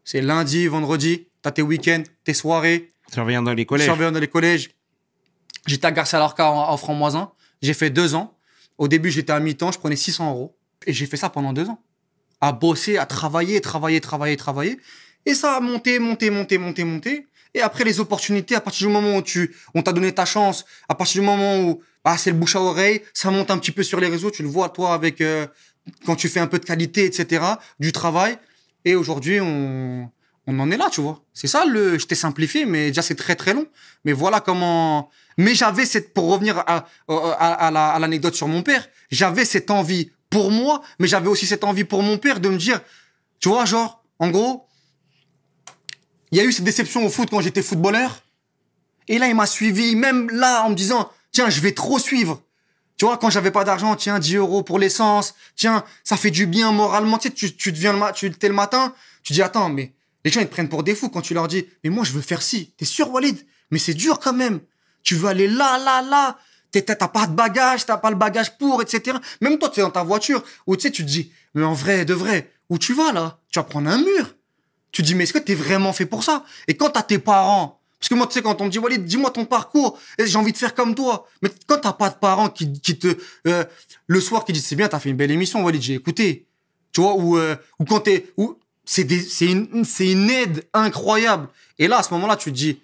C'est lundi, vendredi, t'as tes week-ends, tes soirées, Surveillant dans les collèges. surveillant dans les collèges. J'étais à Garcia Lorca en, en franc-moisin. J'ai fait deux ans. Au début, j'étais à mi-temps, je prenais 600 euros. Et j'ai fait ça pendant deux ans. À bosser, à travailler, travailler, travailler, travailler. Et ça a monté, monté, monté, monté, monté. Et après, les opportunités, à partir du moment où tu, on t'a donné ta chance, à partir du moment où, ah, c'est le bouche à oreille, ça monte un petit peu sur les réseaux, tu le vois, toi, avec, euh, quand tu fais un peu de qualité, etc., du travail. Et aujourd'hui, on, on en est là, tu vois. C'est ça le, je t'ai simplifié, mais déjà c'est très très long. Mais voilà comment. Mais j'avais cette, pour revenir à, à, à la- à l'anecdote sur mon père, j'avais cette envie pour moi, mais j'avais aussi cette envie pour mon père de me dire, tu vois, genre, en gros, il y a eu cette déception au foot quand j'étais footballeur. Et là, il m'a suivi, même là, en me disant, tiens, je vais trop suivre. Tu vois, quand j'avais pas d'argent, tiens, 10 euros pour l'essence, tiens, ça fait du bien moralement. Tu sais, tu, tu deviens le, tu, le matin, tu dis, attends, mais les gens, ils te prennent pour des fous quand tu leur dis, mais moi, je veux faire ci. T'es sûr, Walid? Mais c'est dur quand même. Tu veux aller là, là, là. T'as pas de bagage, t'as pas le bagage pour, etc. Même toi, tu es dans ta voiture, où tu sais, tu te dis, mais en vrai, de vrai, où tu vas là? Tu vas prendre un mur. Tu te dis, mais est-ce que t'es vraiment fait pour ça? Et quand t'as tes parents, parce que moi, tu sais, quand on me dit, Walid, dis-moi ton parcours, j'ai envie de faire comme toi. Mais quand t'as pas de parents qui, qui te, euh, le soir, qui disent, c'est bien, t'as fait une belle émission, Walid, j'ai écouté. Tu vois, ou, euh, ou quand t'es, ou, c'est une, aide incroyable. Et là, à ce moment-là, tu te dis,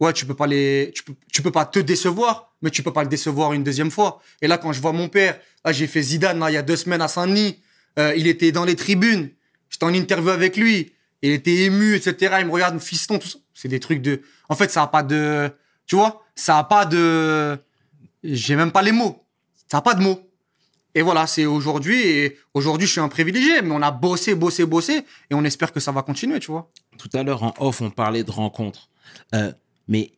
ouais, tu peux pas les, tu peux, tu peux pas te décevoir, mais tu peux pas le décevoir une deuxième fois. Et là, quand je vois mon père, là, j'ai fait Zidane, il y a deux semaines à Saint-Denis, euh, il était dans les tribunes, j'étais en interview avec lui, il était ému, etc. Il me regarde, fiston, tout ça. C'est des trucs de, en fait, ça a pas de, tu vois, ça a pas de, j'ai même pas les mots. Ça a pas de mots. Et voilà, c'est aujourd'hui, et aujourd'hui, je suis un privilégié, mais on a bossé, bossé, bossé, et on espère que ça va continuer, tu vois. Tout à l'heure, en off, on parlait de rencontres. Euh, mais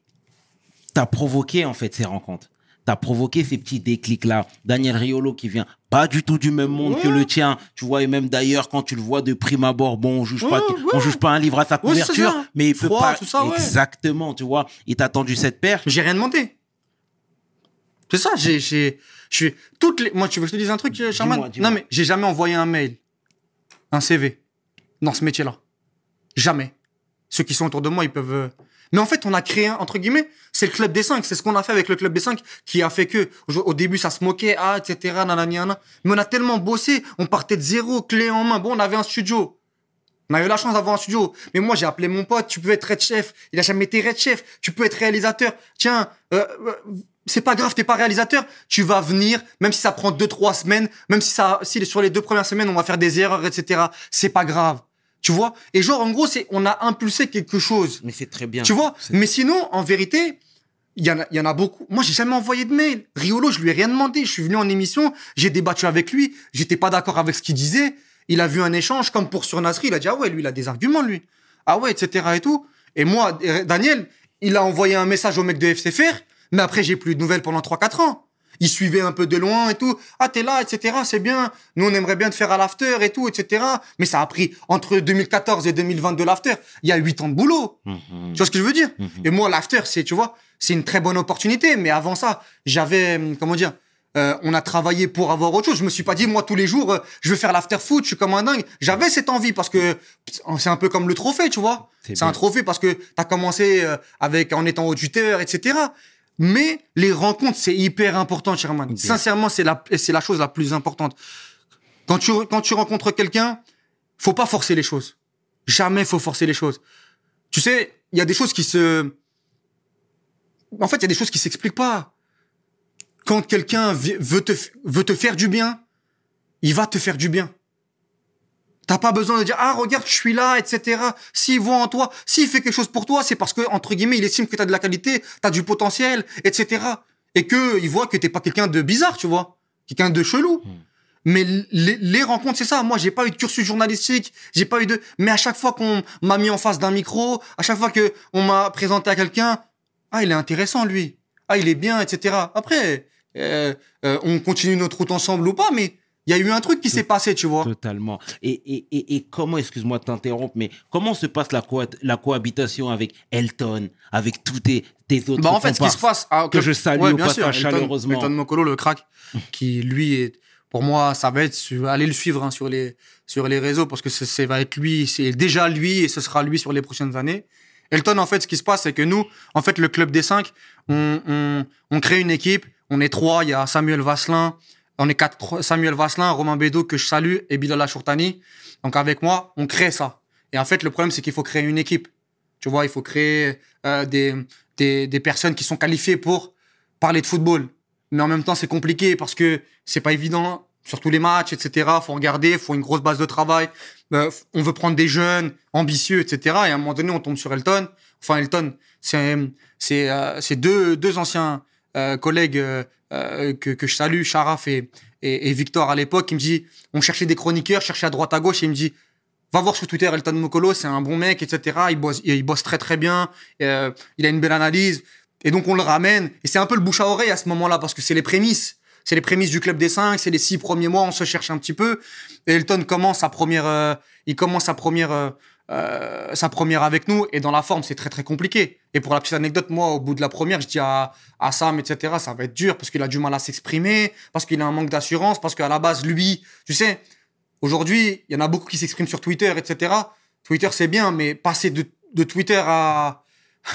tu as provoqué, en fait, ces rencontres. Tu as provoqué ces petits déclics-là. Daniel Riolo qui vient pas du tout du même monde que le tien. Tu vois, et même d'ailleurs, quand tu le vois de prime abord, bon, on juge pas, Ouais, on ouais. juge pas un livre à sa couverture, mais il peut Froid, pas. tout ça. Exactement, tu vois. Il t'a tendu cette paire. J'ai rien demandé. C'est ça, j'ai, je suis, toutes les, moi, tu veux que je te dise un truc, euh, Sherman? Non, mais j'ai jamais envoyé un mail, un CV, dans ce métier-là. Jamais. Ceux qui sont autour de moi, ils peuvent, euh, mais en fait, on a créé un, entre guillemets, c'est le club des cinq, c'est ce qu'on a fait avec le club des cinq, qui a fait que, au, début, ça se moquait, ah, etc., nanana. Mais on a tellement bossé, on partait de zéro, clé en main. Bon, on avait un studio. On a eu la chance d'avoir un studio. Mais moi, j'ai appelé mon pote, tu peux être red chef. Il a jamais été red chef. Tu peux être réalisateur. Tiens, euh, euh, c'est pas grave, t'es pas réalisateur. Tu vas venir, même si ça prend deux, trois semaines, même si ça, si sur les deux premières semaines, on va faire des erreurs, etc. C'est pas grave. Tu vois? Et genre, en gros, c'est, on a impulsé quelque chose. Mais c'est très bien. Tu vois? Mais sinon, en vérité, il y, en a- il y en a beaucoup. Moi, j'ai jamais envoyé de mail. Riolo, je lui ai rien demandé. Je suis venu en émission, j'ai débattu avec lui. J'étais pas d'accord avec ce qu'il disait. Il a vu un échange, comme pour sur Nasri. Il a dit, ah ouais, lui, il a des arguments, lui. Ah ouais, etc. et tout. Et moi, Daniel, il a envoyé un message au mec de FCFR, mais après, j'ai plus de nouvelles pendant 3-4 ans. Il suivait un peu de loin et tout. Ah, t'es là, etc. C'est bien. Nous, on aimerait bien te faire à l'after et tout, etc. Mais ça a pris entre 2014 et 2022 l'after. Il y a 8 ans de boulot. Mhm. Tu vois ce que je veux dire? Mhm. Et moi, l'after, c'est, tu vois, c'est une très bonne opportunité. Mais avant ça, j'avais, hum, comment dire, euh, on a travaillé pour avoir autre chose. Je me suis pas dit, moi, tous les jours, euh, je veux faire l'after foot, je suis comme un dingue. J'avais cette envie parce que c'est un peu comme le trophée, tu vois. C'est un trophée parce que tu as commencé euh, avec, en étant auditeur, etc. Mais les rencontres, c'est hyper important, Sherman. Sincèrement, c'est la, c'est la chose la plus importante. Quand tu, quand tu rencontres quelqu'un, faut pas forcer les choses. Jamais faut forcer les choses. Tu sais, il y a des choses qui se... En fait, il y a des choses qui s'expliquent pas. Quand quelqu'un veut te, veut te faire du bien, il va te faire du bien. T'as pas besoin de dire, ah, regarde, je suis là, etc. S'il voit en toi, s'il fait quelque chose pour toi, c'est parce que, entre guillemets, il estime que t'as de la qualité, t'as du potentiel, etc. Et que, il voit que t'es pas quelqu'un de bizarre, tu vois. Quelqu'un de chelou. Mais les, les rencontres, c'est ça. Moi, j'ai pas eu de cursus journalistique, j'ai pas eu de. Mais à chaque fois qu'on m'a mis en face d'un micro, à chaque fois que on m'a présenté à quelqu'un, ah, il est intéressant lui. Ah, il est bien, etc. Après, euh, euh, on continue notre route ensemble ou pas, mais il y a eu un truc qui s'est passé, tu vois. Totalement. Et, et, et, et comment, excuse-moi de t'interrompre, mais comment se passe la, coha- la cohabitation avec Elton, avec tous tes, tes autres Bah en fait, ce qui se passe, ah, que je salue au passage Elton- chaleureusement. Elton Mokolo, le crack, qui lui est, pour moi, ça va être, allez le suivre hein, sur les sur les réseaux parce que c'est- ça va être lui, c'est déjà lui et ce sera lui sur les prochaines années. Elton, en fait, ce qui se passe, c'est que nous, en fait, le club des cinq, on, on, on crée une équipe. On est trois. Il y a Samuel Vasselin. On est quatre. Samuel Vasselin, Romain Bédo que je salue et Bilal Achourtani. Donc avec moi, on crée ça. Et en fait, le problème, c'est qu'il faut créer une équipe. Tu vois, il faut créer euh, des, des, personnes qui sont qualifiées pour parler de football. Mais en même temps, c'est compliqué parce que c'est pas évident sur tous les matchs, etc. Faut regarder, faut une grosse base de travail. Euh, on veut prendre des jeunes ambitieux, etc. Et à un moment donné, on tombe sur Elton. Enfin, Elton, c'est c'est euh, deux deux anciens euh, collègues euh, euh, que je salue, Sharaf et Victor à l'époque, qui me dit, on cherchait des chroniqueurs, cherchait à droite à gauche, et il me dit, va voir sur Twitter Elton Mokolo, c'est un bon mec, etc. Il bosse, il, il très très bien, euh, il a une belle analyse. Et donc on le ramène. Et c'est un peu le bouche à oreille à ce moment-là, parce que c'est les prémices. C'est les prémices du club des cinq, c'est les six premiers mois, on se cherche un petit peu. Et Elton commence sa première, il commence sa première, euh, sa première avec nous. Et dans la forme, c'est très très compliqué. Et pour la petite anecdote, moi, au bout de la première, je dis à, à Sam, etc., ça va être dur parce qu'il a du mal à s'exprimer, parce qu'il a un manque d'assurance, parce qu'à la base, lui, tu sais, aujourd'hui, il y en a beaucoup qui s'expriment sur Twitter, etc. Twitter, c'est bien, mais passer de, de Twitter à,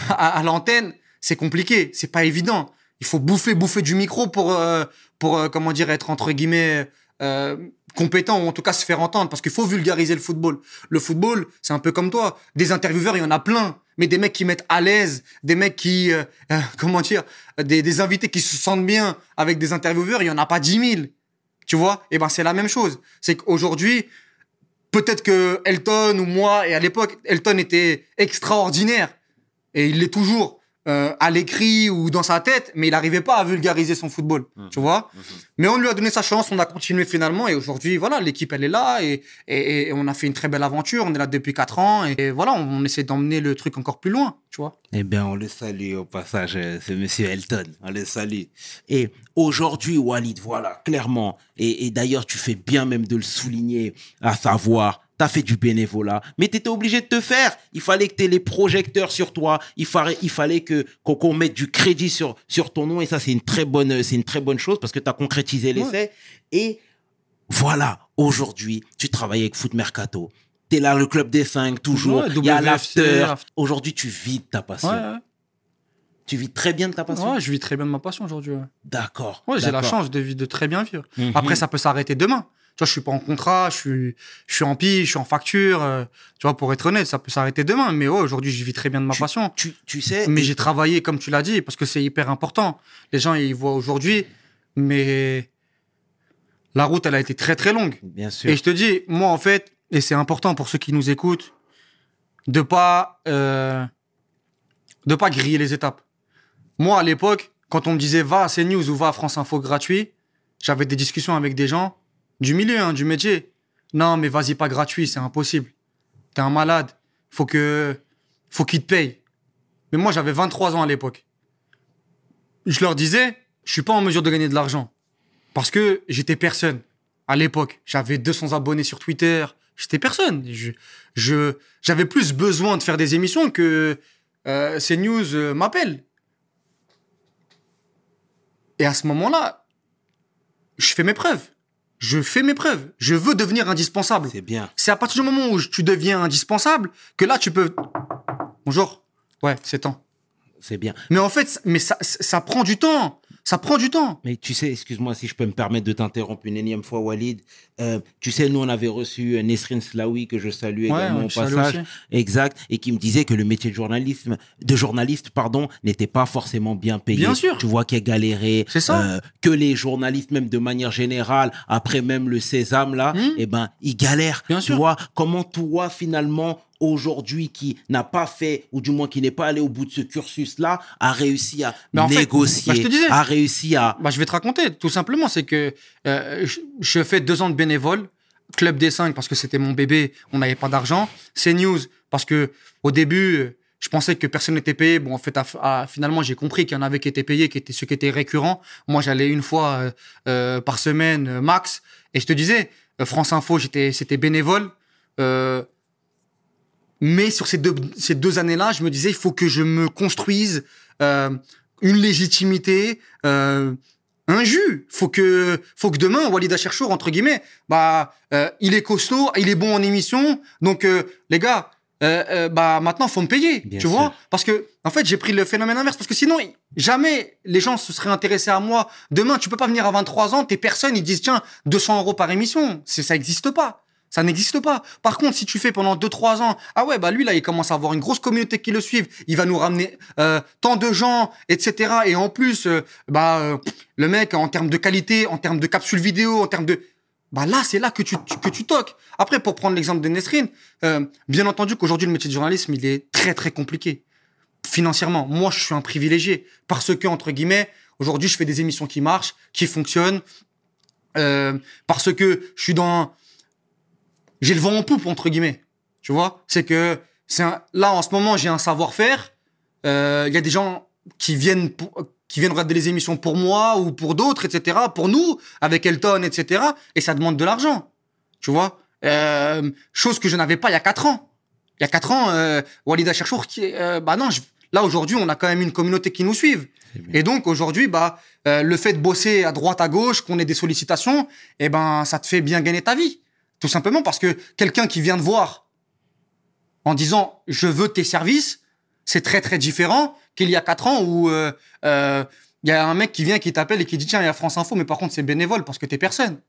à, l'antenne, c'est compliqué, c'est pas évident. Il faut bouffer, bouffer du micro pour, euh, pour euh, comment dire, être entre guillemets compétent ou en tout cas se faire entendre, parce qu'il faut vulgariser le football. Le football, c'est un peu comme toi. Des intervieweurs, il y en a plein. Mais des mecs qui mettent à l'aise, des mecs qui, euh, euh, comment dire, des, des invités qui se sentent bien avec des intervieweurs, il y en a pas 10 000. Tu vois? Et ben c'est la même chose. C'est qu'aujourd'hui, peut-être que Elton ou moi, et à l'époque, Elton était extraordinaire. Et il l'est toujours. Euh, à l'écrit ou dans sa tête, mais il n'arrivait pas à vulgariser son football, tu vois. Mais on lui a donné sa chance, on a continué finalement, et aujourd'hui, voilà, l'équipe elle est là, et, et, et on a fait une très belle aventure. On est là depuis quatre ans, et, voilà, on, on essaie d'emmener le truc encore plus loin, tu vois. Eh bien, on le salue au passage, euh, c'est Monsieur Elton. On le salue. Et aujourd'hui, Walid, voilà, clairement, et, et d'ailleurs, tu fais bien même de le souligner, à savoir, tu as fait du bénévolat, mais tu étais obligé de te faire. Il fallait que tu aies les projecteurs sur toi. Il fallait, il fallait que qu'on mette du crédit sur, sur ton nom. Et ça, c'est une très bonne, c'est une très bonne chose parce que tu as concrétisé l'essai. Et voilà, aujourd'hui, tu travailles avec Foot Mercato. Tu es là, le club des 5, toujours. Ouais, Il y a l'after. after. Aujourd'hui, tu vis de ta passion. Ouais, Tu vis très bien de ta passion. ouais. Ouais, je vis très bien de ma passion aujourd'hui. Ouais, D'accord. Ouais, j'ai la chance de, de très bien vivre. Mhm. Après, ça peut s'arrêter demain. Tu vois, je suis pas en contrat, je suis, je suis en pige, je suis en facture. euh, tu vois, pour être honnête, ça peut s'arrêter demain. Mais ouais, aujourd'hui, je vis très bien de ma passion. Tu, tu sais, Mais j'ai travaillé, comme tu l'as dit, parce que c'est hyper important. Les gens, ils voient aujourd'hui, mais la route, elle a été très, très longue. bien sûr. Et je te dis, moi, en fait, et c'est important pour ceux qui nous écoutent, de pas, euh, de pas griller les étapes. Moi, à l'époque, quand on me disait va à CNews ou va à France Info gratuit, j'avais des discussions avec des gens du milieu, hein, du métier. Non, mais vas-y pas gratuit, c'est impossible. T'es un malade. Faut que, faut qu'ils te payent. Mais moi, j'avais 23 ans à l'époque. Je leur disais, je suis pas en mesure de gagner de l'argent. Parce que j'étais personne. À l'époque, j'avais 200 abonnés sur Twitter. J'étais personne. J'avais plus besoin de faire des émissions que euh, CNews euh, m'appelle. Et à ce moment-là, je fais mes preuves. Je fais mes preuves. Je veux devenir indispensable. C'est bien. C'est à partir du moment où tu deviens indispensable que là, tu peux. Bonjour. Ouais, c'est temps. C'est bien. Mais en fait, mais ça, ça prend du temps. Ça prend du temps. Mais tu sais, excuse-moi si je peux me permettre de t'interrompre une énième fois, Walid. Euh, tu sais, nous, on avait reçu euh, Nesrine Slaoui, que je salue également ouais, au passage. Exact. Et qui me disait que le métier de journalisme, de journaliste, pardon, n'était pas forcément bien payé. Bien sûr. Tu vois qu'il a galéré. C'est ça. Euh, que les journalistes, même de manière générale, après même le sésame, là, Mhm. eh ben, ils galèrent. Bien tu sûr. vois, comment toi, finalement, aujourd'hui, qui n'a pas fait, ou du moins qui n'est pas allé au bout de ce cursus-là, a réussi à Mais en fait, négocier, bah, je te disais. a réussi à, Bah, je vais te raconter. Tout simplement, c'est que euh, je, je fais deux ans de bénévole. Club des 5 parce que c'était mon bébé, on n'avait pas d'argent. CNews parce que au début, je pensais que personne n'était payé. Bon, en fait, à- à- finalement, j'ai compris qu'il y en avait qui étaient payés, qui étaient ceux qui étaient récurrents. Moi, j'allais une fois euh, euh, par semaine euh, max. Et je te disais, France Info, j'étais, c'était bénévole. Mais sur ces deux, ces deux années-là, je me disais, il faut que je me construise euh, une légitimité, euh, un jus. Faut que, faut que demain, Walid Acherchour, entre guillemets, bah, euh, il est costaud, il est bon en émission. Donc, euh, les gars, euh, euh, bah, maintenant, faut me payer. Bien tu sûr. vois Parce que, en fait, j'ai pris le phénomène inverse. Parce que sinon, jamais les gens se seraient intéressés à moi. Demain, tu peux pas venir à 23 ans, t'es personne, ils disent, tiens, 200 euros par émission. Ça existe pas. Ça n'existe pas. Par contre, si tu fais pendant 2-3 ans, ah ouais, bah lui, là, il commence à avoir une grosse communauté qui le suivent, il va nous ramener euh, tant de gens, etc. Et en plus, euh, bah, euh, le mec, en termes de qualité, en termes de capsules vidéo, en termes de... Bah là, c'est là que tu, que tu toques. Après, pour prendre l'exemple de Nesrine, bien entendu qu'aujourd'hui, le métier de journalisme, il est très, très compliqué. Financièrement, moi, je suis un privilégié. Parce que, entre guillemets, aujourd'hui, je fais des émissions qui marchent, qui fonctionnent. parce que je suis dans j'ai le vent en poupe entre guillemets. Tu vois, c'est que c'est un- là en ce moment j'ai un savoir-faire. Euh, Il y a des gens qui viennent pour- qui viennent regarder les émissions pour moi ou pour d'autres, etc. Pour nous avec Elton, etc. Et ça demande de l'argent. Tu vois, Euh, chose que je n'avais pas il y a quatre ans. Il y a quatre ans, euh, Walida Cherchour, qui, bah non, je- là aujourd'hui on a quand même une communauté qui nous suive. C'est bien. Et donc aujourd'hui, bah, euh, le fait de bosser à droite, à gauche, qu'on ait des sollicitations, eh ben, ça te fait bien gagner ta vie. Tout simplement parce que quelqu'un qui vient te voir en disant je veux tes services, c'est très très différent qu'il y a quatre ans où euh, euh, il y a un mec qui vient qui t'appelle et qui dit tiens il y a France Info mais par contre c'est bénévole parce que t'es personne.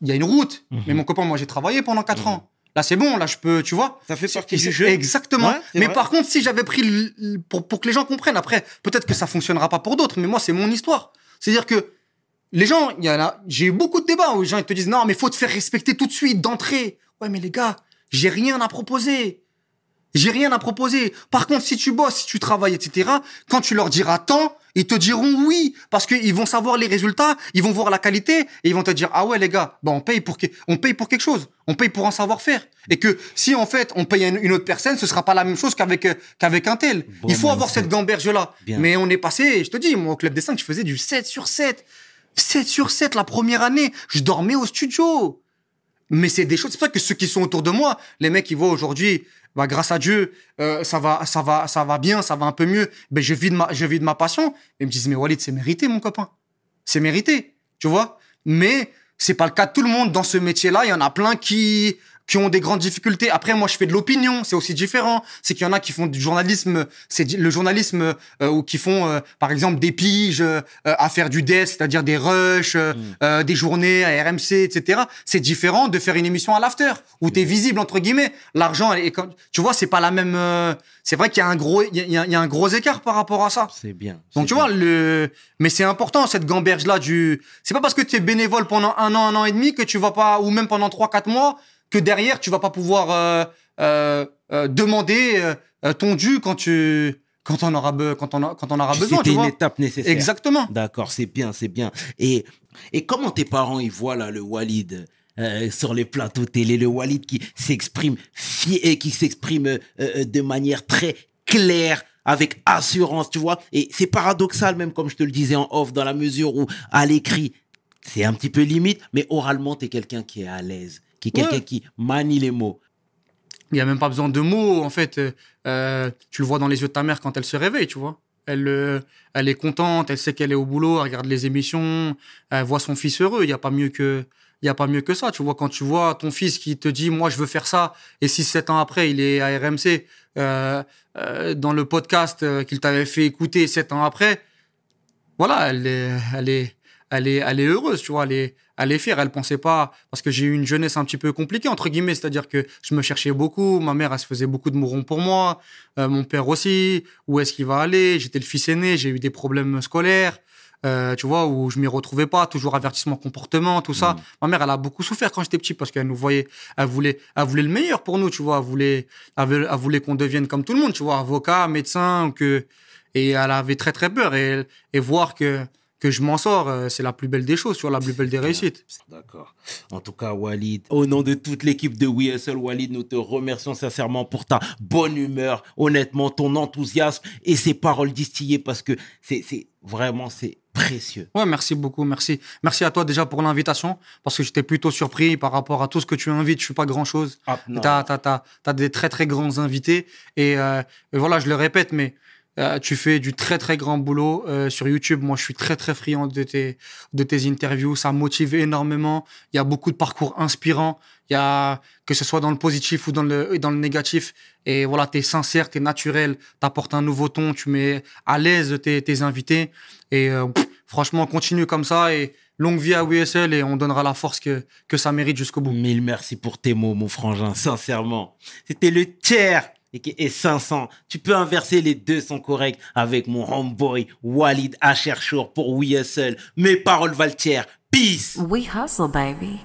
Il y a une route. Mhm. Mais mon copain moi j'ai travaillé pendant quatre Mhm. ans. Là, c'est bon, là, je peux, tu vois. Ça fait partie du c'est- jeu. Exactement. Ouais, mais vrai. par contre, si j'avais pris pour, pour que les gens comprennent, après, peut-être que ça fonctionnera pas pour d'autres, mais moi, c'est mon histoire. C'est-à-dire que les gens, il y en a, j'ai eu beaucoup de débats où les gens ils te disent non, mais faut te faire respecter tout de suite, d'entrée. Ouais, mais les gars, j'ai rien à proposer. J'ai rien à proposer. Par contre, si tu bosses, si tu travailles, etc., quand tu leur diras tant, ils te diront oui. Parce qu'ils vont savoir les résultats, ils vont voir la qualité, et ils vont te dire, ah ouais, les gars, bah, on paye pour, que- on paye pour quelque chose. On paye pour un savoir-faire. Et que si, en fait, on paye une, autre personne, ce sera pas la même chose qu'avec, euh, qu'avec un tel. Bon Il faut avoir mindset. cette gamberge-là. Mais on est passé, je te dis, moi, au Club des 5, je faisais du 7 sur 7. 7 sur 7 la première année. Je dormais au studio. Mais c'est des choses, c'est pour que ceux qui sont autour de moi, les mecs, ils voient aujourd'hui, bah, grâce à Dieu, euh, ça va, ça va, ça va bien, ça va un peu mieux. Ben, je vis de ma, je vis de ma passion. Et ils me disent, mais Walid, c'est mérité, mon copain. C'est mérité. Tu vois? Mais c'est pas le cas de tout le monde dans ce métier-là. Il y en a plein qui, qui ont des grandes difficultés. Après, moi, je fais de l'opinion. C'est aussi différent. C'est qu'il y en a qui font du journalisme, c'est le journalisme, euh, ou qui font, euh, par exemple, des piges, euh, à faire du desk, c'est-à-dire des rushs, euh, des journées à RMC, etc. C'est différent de faire une émission à l'after, où t'es visible, entre guillemets. L'argent, tu vois, c'est pas la même, euh, c'est vrai qu'il y a un gros, il y a- il y, un gros écart par rapport à ça. C'est bien. Donc tu bien. vois le mais c'est important cette gamberge là du c'est pas parce que tu es bénévole pendant un an un an et demi que tu vas pas ou même pendant trois quatre mois que derrière tu vas pas pouvoir euh, euh, euh, demander ton dû quand tu quand on aura be- quand on a- quand on aura besoin C'était une vois étape nécessaire. exactement D'accord, c'est bien, c'est bien. Et, et comment tes parents, ils voient là le Walid euh, sur les plateaux télé, le Walid qui s'exprime et qui s'exprime euh, euh, de manière très claire, avec assurance, tu vois? Et c'est paradoxal même, comme je te le disais en off, dans la mesure où à l'écrit, c'est un petit peu limite, mais oralement, tu es quelqu'un qui est à l'aise, qui est quelqu'un Ouais. qui manie les mots. il y a même pas besoin de mots en fait. Euh, tu le vois dans les yeux de ta mère quand elle se réveille tu vois. Elle euh, elle est contente elle sait qu'elle est au boulot elle regarde les émissions elle voit son fils heureux. Il y a pas mieux que il y a pas mieux que ça. Tu vois quand tu vois ton fils qui te dit moi je veux faire ça et 6 7 ans après il est à RMC euh, euh, dans le podcast euh, qu'il t'avait fait écouter 7 ans après voilà elle est elle est elle est elle est heureuse tu vois. Elle est elle est fière elle pensait pas parce que j'ai eu une jeunesse un petit peu compliquée entre guillemets c'est-à-dire que je me cherchais beaucoup ma mère elle se faisait beaucoup de mourons pour moi euh, mon père aussi où est-ce qu'il va aller? J'étais le fils aîné j'ai eu des problèmes scolaires euh, tu vois où je m'y retrouvais pas toujours avertissement comportement tout ça. Mhm. ma mère elle a beaucoup souffert quand j'étais petit parce qu'elle nous voyait elle voulait elle voulait le meilleur pour nous tu vois elle voulait elle voulait, qu'on devienne comme tout le monde tu vois avocat médecin que et elle avait très très peur et et voir que que je m'en sors euh, c'est la plus belle des choses tu vois la plus belle des réussites D'accord. En tout cas, Walid, au nom de toute l'équipe de WeSL, Walid, nous te remercions sincèrement pour ta bonne humeur, honnêtement, ton enthousiasme et ces paroles distillées parce que c'est c'est- vraiment, c'est précieux. Ouais, merci beaucoup, merci. Merci à toi déjà pour l'invitation, parce que j'étais plutôt surpris par rapport à tout ce que tu invites. Je suis pas grand chose. Ah, non. T'as, t'as, t'as, t'as des très très grands invités. Et, euh, et voilà, je le répète, mais euh, tu fais du très très grand boulot euh, sur YouTube. Moi, je suis très très friand de tes, de tes interviews. Ça motive énormément. Il y a beaucoup de parcours inspirants. Il y a, que ce soit dans le positif ou dans le, dans le négatif. Et voilà, t'es sincère, t'es naturel, t'apportes un nouveau ton, tu mets à l'aise tes, tes invités. Et euh, franchement, continue comme ça et longue vie à WSL et on donnera la force que, que ça mérite jusqu'au bout. Mille merci pour tes mots, mon frangin, sincèrement. C'était le tiers et, qui- et 500. Tu peux inverser, les deux sont corrects avec mon homeboy Walid Acherchour pour We Hustle. Mes paroles valent. Peace! We hustle, baby.